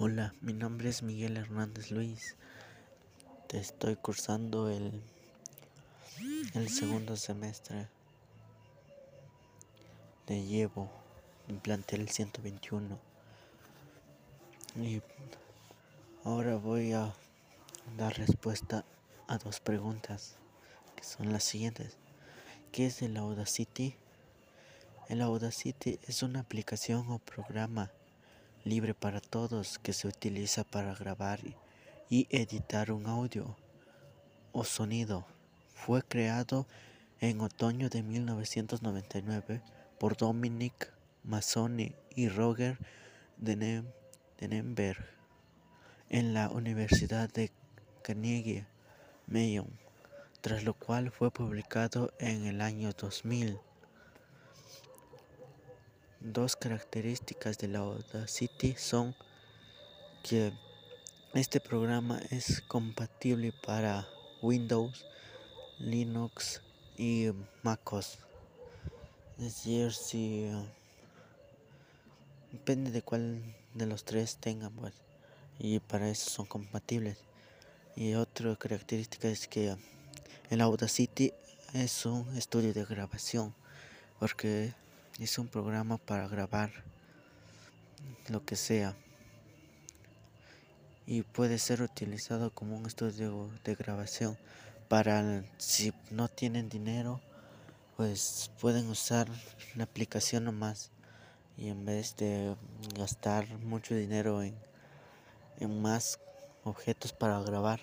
Hola, mi nombre es Miguel Hernández Luis. Te estoy cursando el, el segundo semestre de llevo en plantel 121. Y ahora voy a dar respuesta a dos preguntas que son las siguientes. ¿Qué es el Audacity? El Audacity es una aplicación o programa libre para todos que se utiliza para grabar y editar un audio o sonido. Fue creado en otoño de 1999 por Dominic Mazzoni y Roger Denenberg en la Universidad de Carnegie Mellon, tras lo cual fue publicado en el año 2000. Dos características de la Audacity son que este programa es compatible para Windows, Linux y MacOS. Es decir, si depende de cuál de los tres tengan, pues, y para eso son compatibles. Y otra característica es que el Audacity es un estudio de grabación, porque es un programa para grabar lo que sea. Y puede ser utilizado como un estudio de grabación para si no tienen dinero pues pueden usar la aplicación nomás. Y en vez de gastar mucho dinero en, en más objetos para grabar